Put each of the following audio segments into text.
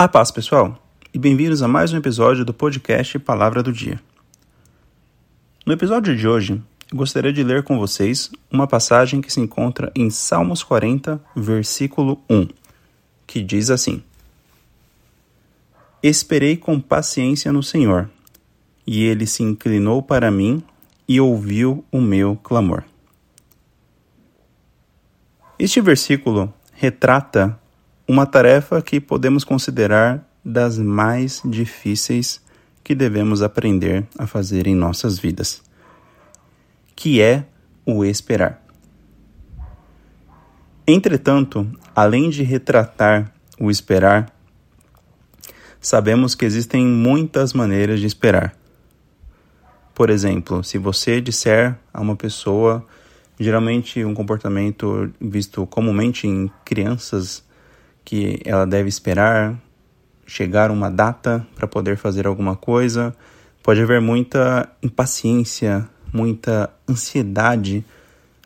A paz, pessoal, e bem-vindos a mais um episódio do podcast Palavra do Dia. No episódio de hoje, eu gostaria de ler com vocês uma passagem que se encontra em Salmos 40, versículo 1, que diz assim: Esperei com paciência no Senhor, e ele se inclinou para mim e ouviu o meu clamor. Este versículo retrata uma tarefa que podemos considerar das mais difíceis que devemos aprender a fazer em nossas vidas, que é o esperar. Entretanto, além de retratar o esperar, sabemos que existem muitas maneiras de esperar. Por exemplo, se você disser a uma pessoa, geralmente um comportamento visto comumente em crianças, que ela deve esperar chegar uma data para poder fazer alguma coisa. Pode haver muita impaciência, muita ansiedade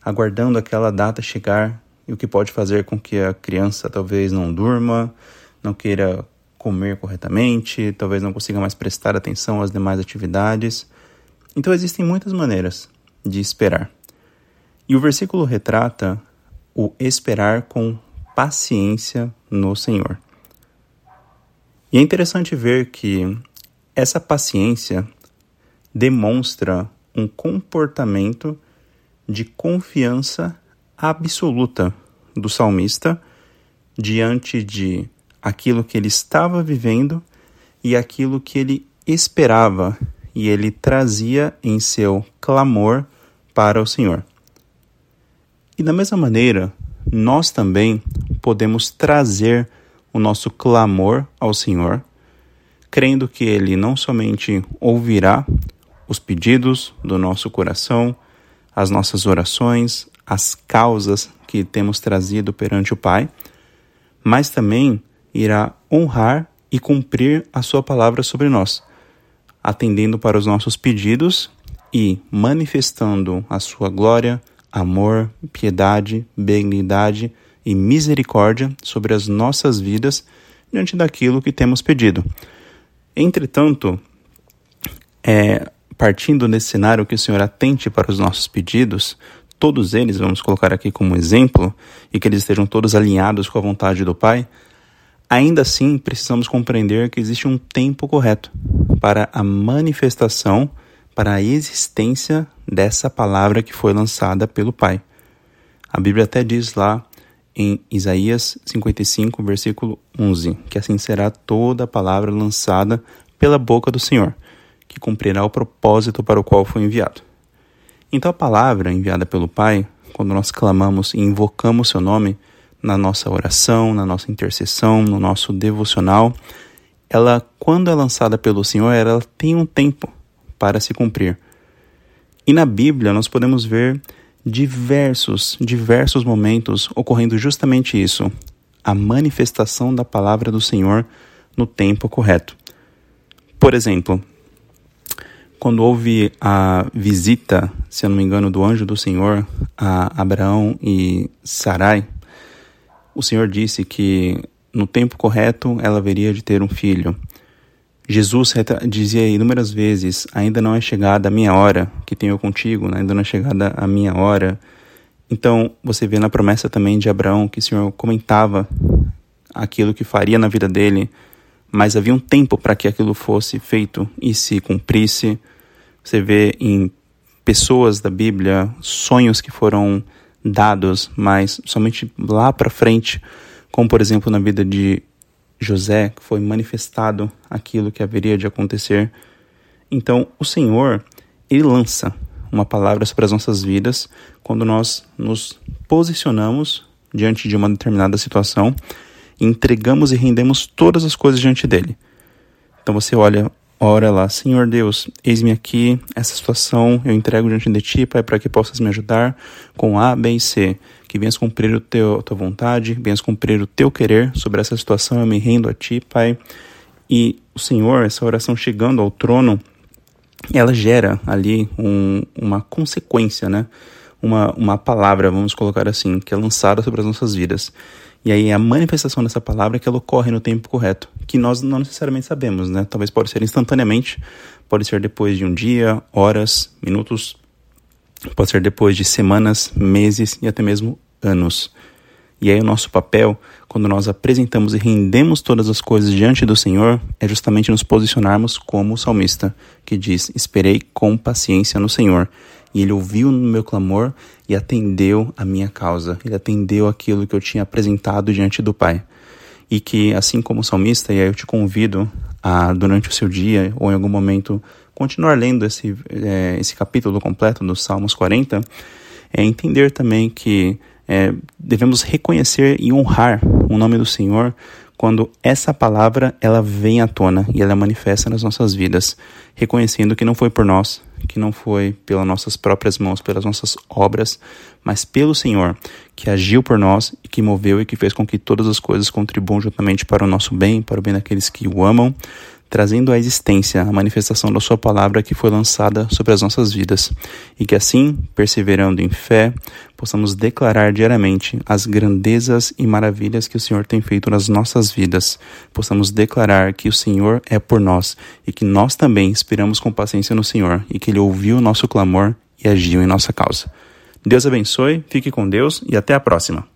aguardando aquela data chegar, e o que pode fazer com que a criança talvez não durma, não queira comer corretamente, talvez não consiga mais prestar atenção às demais atividades. Então existem muitas maneiras de esperar. E o versículo retrata o esperar com paciência no Senhor. E é interessante ver que essa paciência demonstra um comportamento de confiança absoluta do salmista diante de aquilo que ele estava vivendo e aquilo que ele esperava e ele trazia em seu clamor para o Senhor. E da mesma maneira, nós também podemos trazer o nosso clamor ao Senhor, crendo que Ele não somente ouvirá os pedidos do nosso coração, as nossas orações, as causas que temos trazido perante o Pai, mas também irá honrar e cumprir a Sua palavra sobre nós, atendendo para os nossos pedidos e manifestando a Sua glória, amor, piedade, benignidade e misericórdia sobre as nossas vidas diante daquilo que temos pedido. Entretanto, é, partindo desse cenário que o Senhor atente para os nossos pedidos, todos eles, vamos colocar aqui como exemplo, e que eles estejam todos alinhados com a vontade do Pai, ainda assim precisamos compreender que existe um tempo correto para a manifestação, para a existência dessa palavra que foi lançada pelo Pai. A Bíblia até diz lá em Isaías 55, versículo 11, que assim será toda a palavra lançada pela boca do Senhor, que cumprirá o propósito para o qual foi enviado. Então a palavra enviada pelo Pai, quando nós clamamos e invocamos seu nome na nossa oração, na nossa intercessão, no nosso devocional, ela, quando é lançada pelo Senhor, ela tem um tempo para se cumprir. E na Bíblia nós podemos ver diversos, diversos momentos ocorrendo justamente isso, a manifestação da palavra do Senhor no tempo correto. Por exemplo, quando houve a visita, se eu não me engano, do anjo do Senhor a Abraão e Sarai, o Senhor disse que no tempo correto ela haveria de ter um filho. Jesus dizia inúmeras vezes: Ainda não é chegada a minha hora que tenho contigo, né? ainda não é chegada a minha hora. Então, você vê na promessa também de Abraão que o Senhor comentava aquilo que faria na vida dele, mas havia um tempo para que aquilo fosse feito e se cumprisse. Você vê em pessoas da Bíblia sonhos que foram dados, mas somente lá para frente, como por exemplo na vida de José, foi manifestado aquilo que haveria de acontecer. Então, o Senhor, ele lança uma palavra sobre as nossas vidas quando nós nos posicionamos diante de uma determinada situação, entregamos e rendemos todas as coisas diante dele. Então você olha, ora lá, Senhor Deus, eis-me aqui, essa situação eu entrego diante de ti, Pai, para que possas me ajudar com A, B e C que venhas cumprir o teu, a tua vontade, venhas cumprir o teu querer sobre essa situação. Eu me rendo a ti, Pai. E o Senhor, essa oração chegando ao trono, ela gera ali um, uma consequência, né? Uma, uma palavra, vamos colocar assim, que é lançada sobre as nossas vidas. E aí a manifestação dessa palavra é que ela ocorre no tempo correto, que nós não necessariamente sabemos, né? Talvez pode ser instantaneamente, pode ser depois de um dia, horas, minutos, pode ser depois de semanas, meses e até mesmo anos. E aí o nosso papel, quando nós apresentamos e rendemos todas as coisas diante do Senhor, é justamente nos posicionarmos como o salmista, que diz: "Esperei com paciência no Senhor, e ele ouviu o meu clamor e atendeu a minha causa. Ele atendeu aquilo que eu tinha apresentado diante do Pai." E que assim como o salmista, e aí eu te convido a durante o seu dia ou em algum momento continuar lendo esse, é, esse capítulo completo dos Salmos 40, é entender também que é, devemos reconhecer e honrar o nome do Senhor quando essa palavra ela vem à tona e ela manifesta nas nossas vidas, reconhecendo que não foi por nós, que não foi pelas nossas próprias mãos, pelas nossas obras, mas pelo Senhor, que agiu por nós e que moveu e que fez com que todas as coisas contribuam juntamente para o nosso bem, para o bem daqueles que o amam, trazendo à existência a manifestação da Sua palavra que foi lançada sobre as nossas vidas, e que assim, perseverando em fé, possamos declarar diariamente as grandezas e maravilhas que o Senhor tem feito nas nossas vidas, possamos declarar que o Senhor é por nós e que nós também esperamos com paciência no Senhor e que Ele ouviu o nosso clamor e agiu em nossa causa. Deus abençoe, fique com Deus e até a próxima.